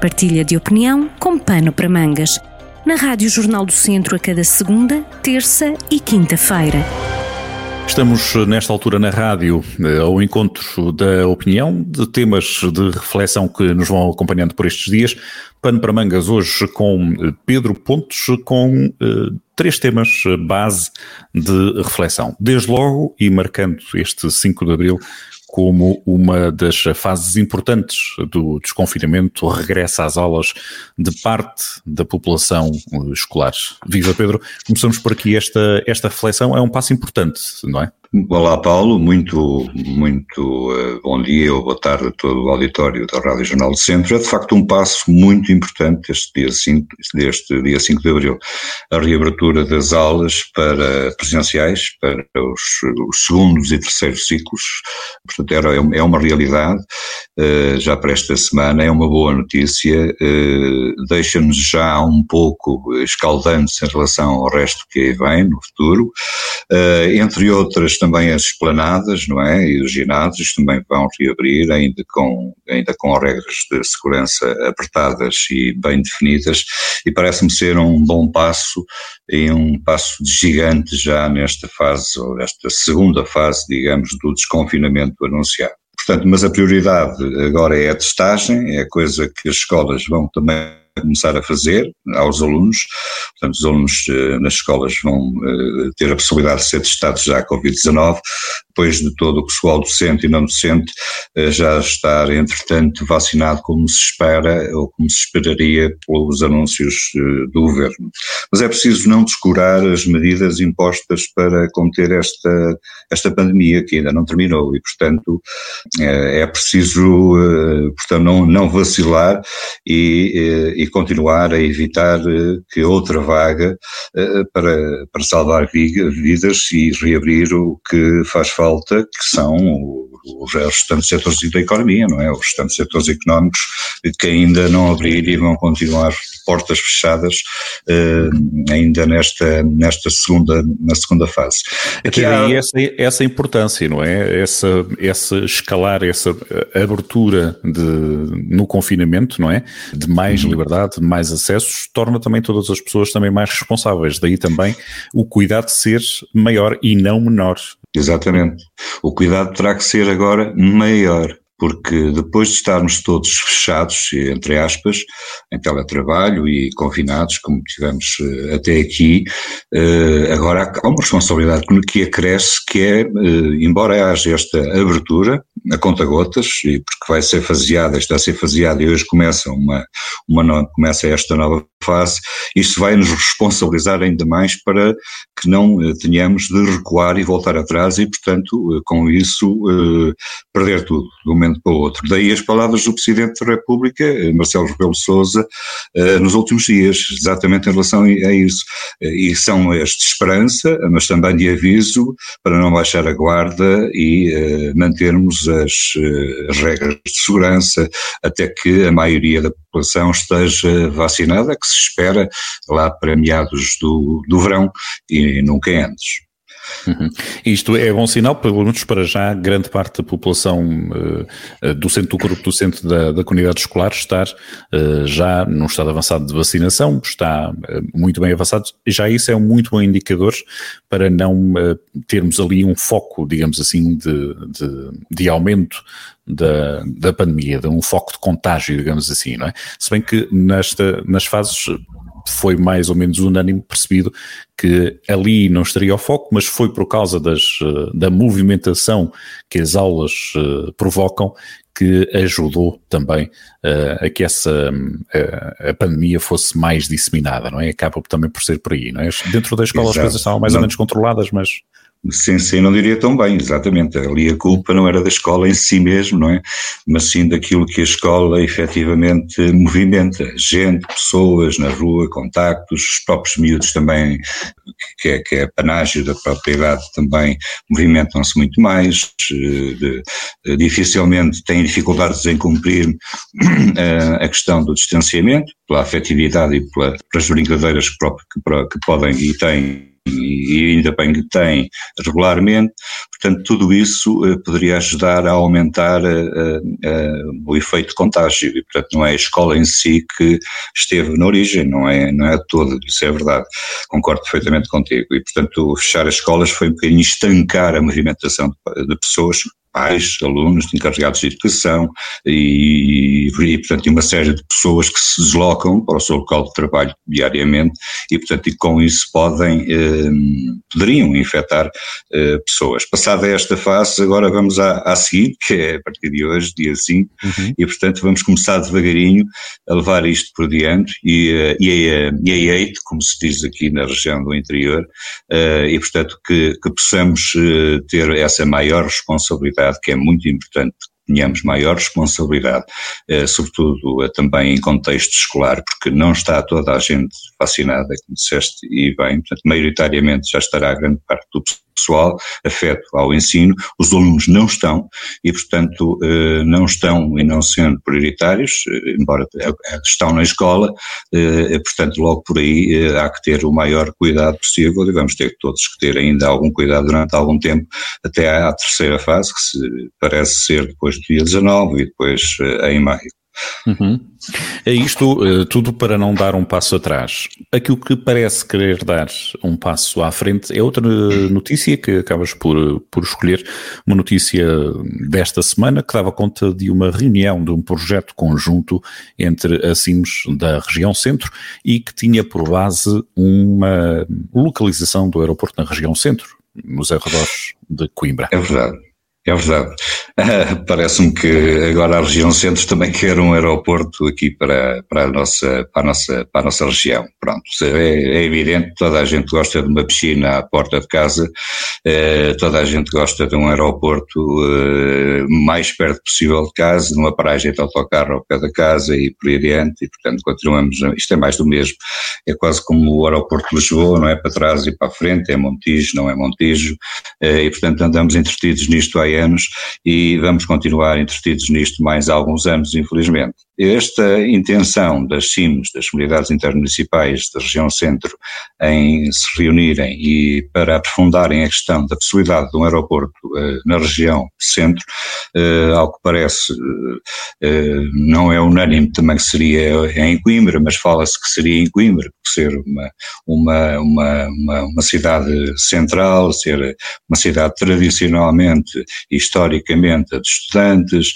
Partilha de opinião com pano para mangas. Na Rádio Jornal do Centro a cada segunda, terça e quinta-feira. Estamos nesta altura na rádio eh, ao encontro da opinião, de temas de reflexão que nos vão acompanhando por estes dias. Pano para mangas hoje com eh, Pedro Pontos, com uh, três temas base de reflexão. Desde logo, e marcando este 5 de abril como uma das fases importantes do desconfinamento, o regresso às aulas de parte da população escolar. Viva Pedro, começamos por aqui esta, esta reflexão, é um passo importante, não é? Olá Paulo, muito, muito uh, bom dia ou boa tarde a todo o auditório da Rádio Jornal do Centro. É de facto um passo muito importante este dia 5, deste dia 5 de Abril, a reabertura das aulas para presenciais, para os, os segundos e terceiros ciclos, portanto era, é uma realidade uh, já para esta semana, é uma boa notícia, uh, deixa-nos já um pouco escaldantes em relação ao resto que aí vem no futuro, entre outras também as esplanadas, não é? E os ginásios também vão reabrir, ainda com, ainda com regras de segurança apertadas e bem definidas, e parece-me ser um bom passo e um passo gigante já nesta fase, ou nesta segunda fase, digamos, do desconfinamento anunciado. Portanto, mas a prioridade agora é a testagem, é a coisa que as escolas vão também começar a fazer aos alunos. Portanto, os alunos eh, nas escolas vão eh, ter a possibilidade de ser testados já a Covid-19, depois de todo o pessoal docente e não docente eh, já estar, entretanto, vacinado como se espera ou como se esperaria pelos anúncios do governo. Mas é preciso não descurar as medidas impostas para conter esta, esta pandemia que ainda não terminou e, portanto, é preciso, portanto, não, não vacilar e, e continuar a evitar eh, que outra vaga eh, para, para salvar vidas e reabrir o que faz falta, que são os restantes setores da economia, não é? Os restantes setores económicos que ainda não abriram e vão continuar portas fechadas uh, ainda nesta, nesta segunda, na segunda fase. Aqui há... essa, essa importância, não é? Essa, essa escalar, essa abertura de, no confinamento, não é? De mais uhum. liberdade, de mais acessos, torna também todas as pessoas também mais responsáveis. Daí também o cuidado de ser maior e não menor. Exatamente. O cuidado terá que ser agora maior porque depois de estarmos todos fechados, entre aspas, em teletrabalho e confinados, como tivemos eh, até aqui, eh, agora há uma responsabilidade que acresce, que é, eh, embora haja esta abertura, a conta gotas, e porque vai ser faseada, está a ser faseada e hoje começa uma, uma começa esta nova fase, isto vai nos responsabilizar ainda mais para que não tenhamos de recuar e voltar atrás e, portanto, com isso, perder tudo, do momento momento para o outro. Daí as palavras do Presidente da República, eh, Marcelo Rebelo Sousa, eh, nos últimos dias, exatamente em relação a isso. Eh, e são as de esperança, mas também de aviso para não baixar a guarda e mantermos as, as regras de segurança até que a maioria da população esteja vacinada, que se espera lá para meados do, do verão e nunca antes. Uhum. Isto é bom sinal, pelo menos para já, grande parte da população uh, do centro do grupo docente da, da comunidade escolar estar uh, já num estado avançado de vacinação, está uh, muito bem avançado, já isso é um muito bom indicador para não termos ali um foco, digamos assim, de, de, de aumento da, da pandemia, de um foco de contágio, digamos assim, não é? Se bem que nesta, nas fases foi mais ou menos unânime percebido que ali não estaria o foco, mas foi por causa das, eh, da movimentação que as aulas uh, provocam que ajudou também uh, a que essa uh, a pandemia fosse mais disseminada, não é? Acaba também por ser por aí, não é? Dentro da escola Exato. as coisas estavam mais não. ou menos controladas, mas Sim, não diria tão bem, exatamente. Ali a culpa não era da escola em si mesmo, não é? Mas sim daquilo que a escola efetivamente movimenta. Gente, pessoas na rua, contactos, os próprios miúdos também, que é, que é panágio da própria idade, também movimentam-se muito mais. Eh, de, dificilmente têm dificuldades em cumprir uh, a questão do distanciamento, pela afetividade e pela, pelas brincadeiras que, que, que podem e têm e ainda bem que tem regularmente, portanto tudo isso uh, poderia ajudar a aumentar uh, uh, o efeito de contágio. E portanto não é a escola em si que esteve na origem, não é, não é todo, isso é verdade, concordo perfeitamente contigo. E portanto fechar as escolas foi um bocadinho estancar a movimentação de pessoas pais, alunos, encarregados de educação e, e, portanto, uma série de pessoas que se deslocam para o seu local de trabalho diariamente e, portanto, e com isso podem, eh, poderiam infectar eh, pessoas. Passada esta fase, agora vamos à, à seguinte, que é a partir de hoje, dia 5, uhum. e, portanto, vamos começar devagarinho a levar isto por diante e, eh, e, a, e a como se diz aqui na região do interior, eh, e, portanto, que, que possamos eh, ter essa maior responsabilidade que é muito importante tenhamos maior responsabilidade, eh, sobretudo eh, também em contexto escolar, porque não está toda a gente vacinada, como disseste, e bem, portanto, maioritariamente já estará grande parte do pessoal afeto ao ensino, os alunos não estão e, portanto, eh, não estão e não sendo prioritários, eh, embora estão na escola, eh, portanto, logo por aí há que ter o maior cuidado possível e vamos ter todos que ter ainda algum cuidado durante algum tempo, até à terceira fase, que se, parece ser depois do dia 19 e depois em maio. Uhum. É isto uh, tudo para não dar um passo atrás. Aquilo que parece querer dar um passo à frente é outra notícia que acabas por, por escolher, uma notícia desta semana que dava conta de uma reunião de um projeto conjunto entre a CIMS da região centro e que tinha por base uma localização do aeroporto na região centro, nos arredores de Coimbra. É verdade. É verdade. Uh, Parece-me que agora a região centro também quer um aeroporto aqui para, para, a, nossa, para, a, nossa, para a nossa região. Pronto, é, é evidente, toda a gente gosta de uma piscina à porta de casa, uh, toda a gente gosta de um aeroporto uh, mais perto possível de casa, numa paragem de autocarro ao pé da casa e por aí adiante, e portanto continuamos, isto é mais do mesmo. É quase como o aeroporto de Lisboa, não é para trás e para a frente, é Montijo, não é Montijo, e portanto andamos entretidos nisto há anos e vamos continuar entretidos nisto mais alguns anos, infelizmente. Esta intenção das CIMs, das comunidades intermunicipais da região centro, em se reunirem e para aprofundarem a questão da possibilidade de um aeroporto uh, na região centro, uh, ao que parece, uh, não é unânime também que seria em Coimbra, mas fala-se que seria em Coimbra, por ser uma, uma, uma, uma, uma cidade central, ser uma cidade tradicionalmente historicamente de estudantes,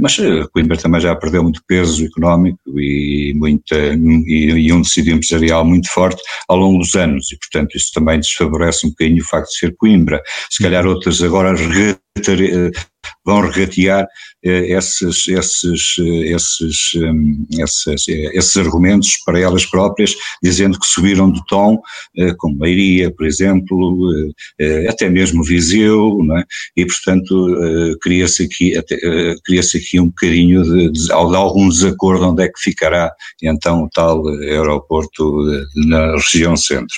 mas Coimbra também já perdeu perdeu muito peso económico e, muita, e, e, um tecido empresarial muito forte ao longo dos anos e, portanto, isso também desfavorece um bocadinho o facto de ser Coimbra. Se calhar outras agora vão regatear eh, esses, esses, eh, esses, um, esses, eh, esses argumentos para elas próprias, dizendo que subiram de tom, eh, como Leiria, por exemplo, eh, eh, até mesmo Viseu, não é? e portanto cria-se aqui, cria aqui um bocadinho de, de, de, algum desacordo onde é que ficará então o tal aeroporto na região centro.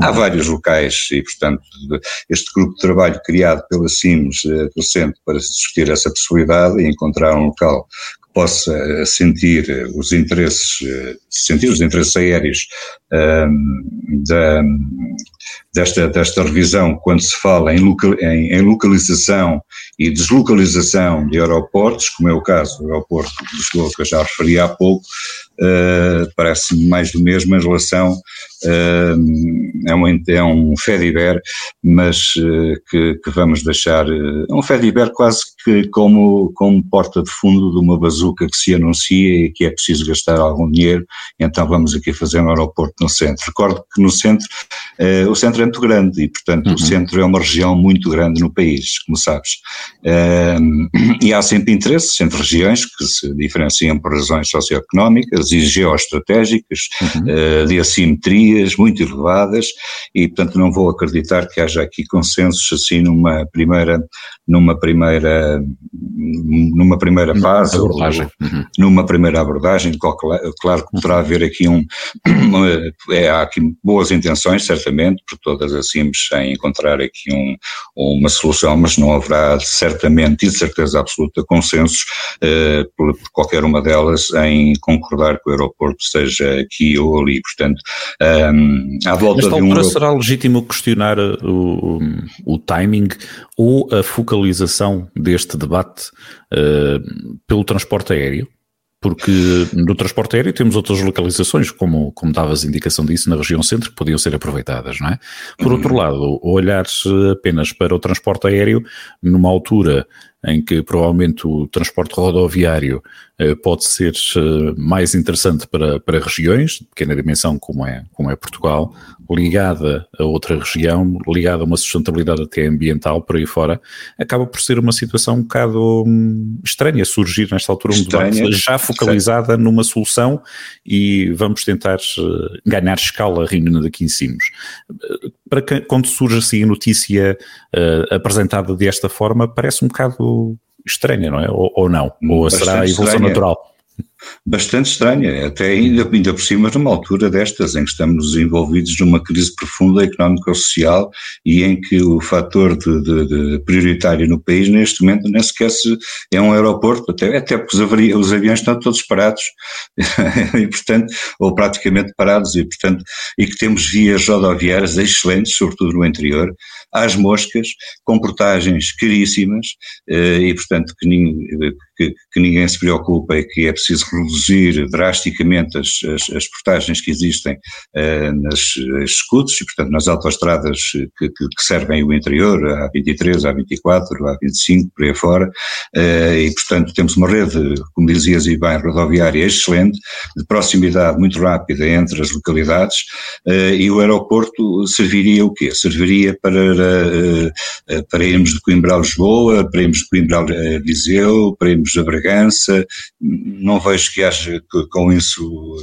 Há vários locais e portanto este grupo de trabalho criado pela CIMS do centro para discutir essa possibilidade e encontrar um local que possa sentir os interesses, sentir os interesses aéreos da, desta, desta revisão quando se fala em, local, em, em, localização e deslocalização de aeroportos, como é o caso do aeroporto de Lisboa que eu já referi há pouco, uh, parece-me mais do mesmo em relação é, um, é um Fediver, mas uh, que, que, vamos deixar, uh, um Fediver quase que como, como porta de fundo de uma bazuca que se anuncia e que é preciso gastar algum dinheiro, então vamos aqui fazer um aeroporto no centro. Recordo que no centro, uh, o centro é muito grande e, portanto, uhum. o centro é uma região muito grande no país, como sabes. e há sempre interesses entre regiões que se diferenciam por razões socioeconómicas e geoestratégicas, uhum. de assimetria muito elevadas e, portanto, não vou acreditar que haja aqui consensos assim numa primeira, numa primeira, numa primeira fase, abordagem. Uhum. numa primeira abordagem, claro que poderá haver aqui um, é, há aqui boas intenções, certamente, por todas assim, em encontrar aqui um, uma solução, mas não haverá certamente e de certeza absoluta consensos uh, por, por, qualquer uma delas em concordar que o aeroporto seja aqui ou ali, portanto, Um, à volta Nesta de um altura será legítimo questionar o, o, o, timing ou a focalização deste debate uh, pelo transporte aéreo? Porque no transporte aéreo temos outras localizações, como, como davas indicação disso, na região centro, que podiam ser aproveitadas, não é? Por outro uhum. lado, olhar apenas para o transporte aéreo, numa altura em que provavelmente o transporte rodoviário pode ser eh, mais interessante para, para regiões de pequena dimensão como é, como é Portugal, ligada a outra região, ligada a uma sustentabilidade até ambiental por aí fora, acaba por ser uma situação um bocado hum, estranha surgir nesta altura um debate já focalizada estranha. numa solução e vamos tentar eh, ganhar escala reunindo aqui em cima. Para que, quando surge assim a notícia uh, apresentada desta forma, parece um bocado estranha, não é? Ou, ou não? Ou será a evolução estranha. natural? Bastante estranha, até ainda, ainda por cima numa altura destas, em que estamos envolvidos numa crise profunda económico-social e em que o fator de, de, de prioritário no país neste momento nem sequer se, é um aeroporto, até, até porque os, os aviões estão todos parados e portanto, ou praticamente parados e portanto, e que temos vias rodoviárias excelentes, sobretudo no interior, às moscas, com portagens caríssimas eh, e portanto que, que, que ninguém se preocupa e que é preciso reduzir drasticamente as, as, as portagens que existem uh, nas escudos e, portanto, nas autoestradas que, que, servem o interior, a 23, a 24, a 25, por aí fora, uh, e, portanto, temos uma rede, como dizias e bem, rodoviária excelente, de proximidade muito rápida entre as localidades, uh, e o aeroporto serviria o quê? Serviria para, para irmos de Coimbra a Lisboa, para irmos de Coimbra a Viseu, para irmos a Bragança, não vejo que haja com isso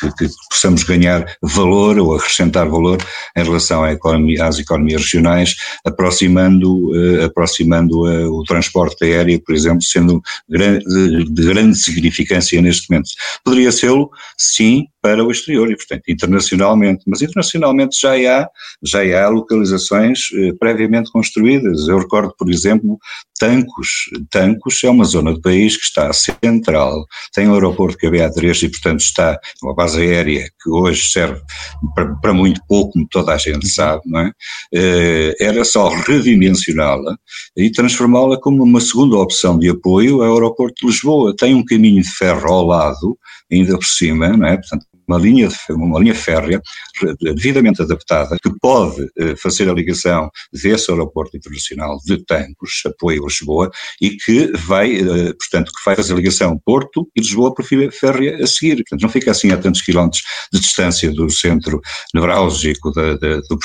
que, possamos ganhar valor ou acrescentar valor em relação economia, às economias regionais, aproximando, uh, aproximando uh, o transporte aéreo, por exemplo, sendo de, de grande significância neste momento. Poderia ser, sim, para o exterior e, portanto, internacionalmente. Mas internacionalmente já há, já há localizações eh, previamente construídas. Eu recordo, por exemplo, Tancos. Tancos é uma zona do país que está central, tem um aeroporto que é BA3 e, portanto, está uma base aérea que hoje serve para, para muito pouco, como toda a gente sabe, não é? Eh, era só redimensioná-la e transformá-la como uma segunda opção de apoio ao aeroporto de Lisboa. Tem um caminho de ferro ao lado, ainda por cima, não é? Portanto, uma linha, uma linha férrea devidamente adaptada que pode eh, fazer a ligação desse aeroporto internacional de Tancos, apoio a Lisboa, e que vai, eh, portanto, que vai fazer a ligação Porto e Lisboa por férrea a seguir. Portanto, não fica assim a tantos quilómetros de distância do centro nevrálgico de, de, do,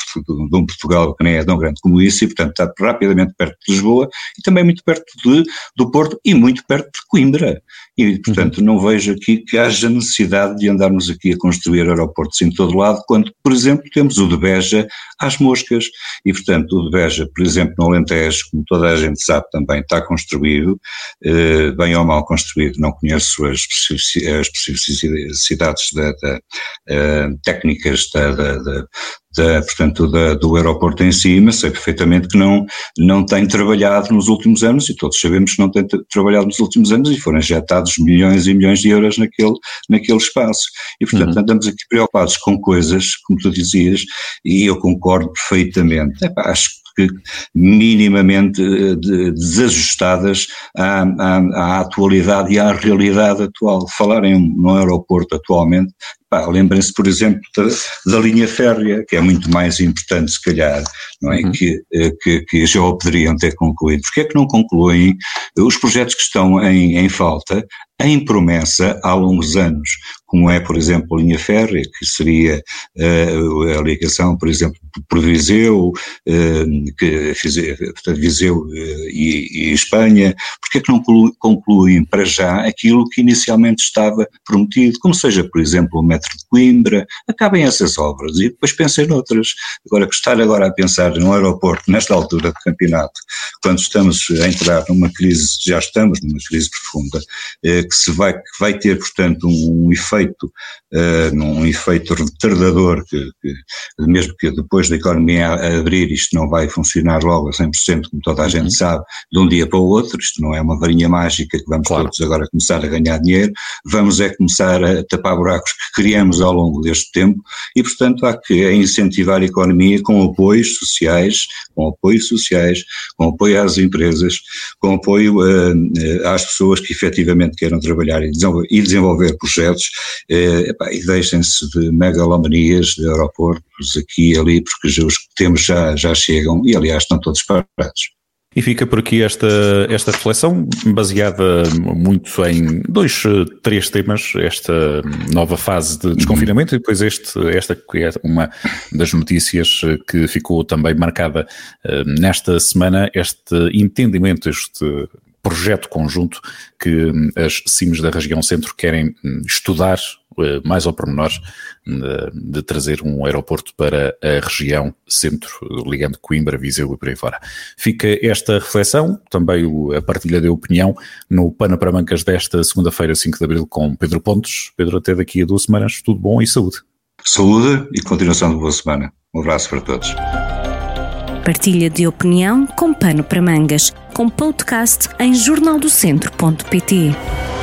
de um Portugal que nem é tão grande como isso, e portanto está rapidamente perto de Lisboa e também muito perto de, do Porto e muito perto de Coimbra. E, portanto, uhum. não vejo aqui que haja necessidade de andarmos aqui a construir aeroportos em todo lado, quando, por exemplo, temos o de Beja às moscas. E, portanto, o de Beja, por exemplo, no Alentejo, como toda a gente sabe também, está construído, eh, bem ou mal construído, não conheço as especificidades da, da, eh, técnicas da, da, da, portanto, da, do aeroporto em si, mas sei perfeitamente que não, não tem trabalhado nos últimos anos, e todos sabemos que não tem trabalhado nos últimos anos, e foram injetados milhões e milhões de euros naquele, naquele espaço. E, portanto, uhum. andamos aqui preocupados com coisas, como tu dizias, e eu concordo perfeitamente. Epá, acho que minimamente eh, desajustadas à, à, à, atualidade e à realidade atual. Falar em um, aeroporto atualmente Lembrem-se, por exemplo, da, da, linha férrea, que é muito mais importante, se calhar, não é? Uhum. Que, eh, que, que, já o poderiam ter concluído. Porquê é que não concluem os projetos que estão em, em falta, em promessa há longos anos? como é, por exemplo, a linha férrea, que seria uh, a ligação, por exemplo, por Viseu, uh, que, portanto, Viseu uh, e, e, Espanha, porque é que não concluem para já aquilo que inicialmente estava prometido, como seja, por exemplo, o metro de Coimbra, acabem essas obras e depois pensem noutras. Agora, estar agora a pensar num aeroporto nesta altura do campeonato, quando estamos a entrar numa crise, já estamos numa crise profunda, que se vai, que vai ter, portanto, um, um efeito uh, num efeito retardador, que, que, mesmo que depois da economia abrir isto não vai funcionar logo a 100%, como toda a gente uhum. sabe, de um dia para o outro, isto não é uma varinha mágica que vamos claro. todos agora começar a ganhar dinheiro, vamos é começar a tapar buracos que criamos ao longo deste tempo e, portanto, há que incentivar a economia com apoios sociais, com apoios sociais, com apoio às empresas, com apoio uh, às pessoas que efetivamente queiram trabalhar e desenvolver, projetos uh, e deixem-se de megalomanias de aeroportos aqui e ali, porque os que temos já, já chegam e, aliás, estão todos parados. E fica por aqui esta, esta reflexão, baseada muito em dois, três temas, esta nova fase de desconfinamento e depois este, esta que é uma das notícias que ficou também marcada eh, nesta semana, este entendimento, este projeto conjunto que as CIMs da região centro querem estudar eh, mais ao pormenor de, de, trazer um aeroporto para a região centro, ligando Coimbra, Viseu e por aí fora. Fica esta reflexão, também a partilha de opinião no Pana para Mancas desta segunda-feira, 5 de Abril, com Pedro Pontes. Pedro, até daqui a duas semanas, tudo bom e saúde. Saúde e continuação de boa semana. Um abraço para todos. Partilha de opinião com Pano para Mangas, com podcast em jornaldocentro.pt.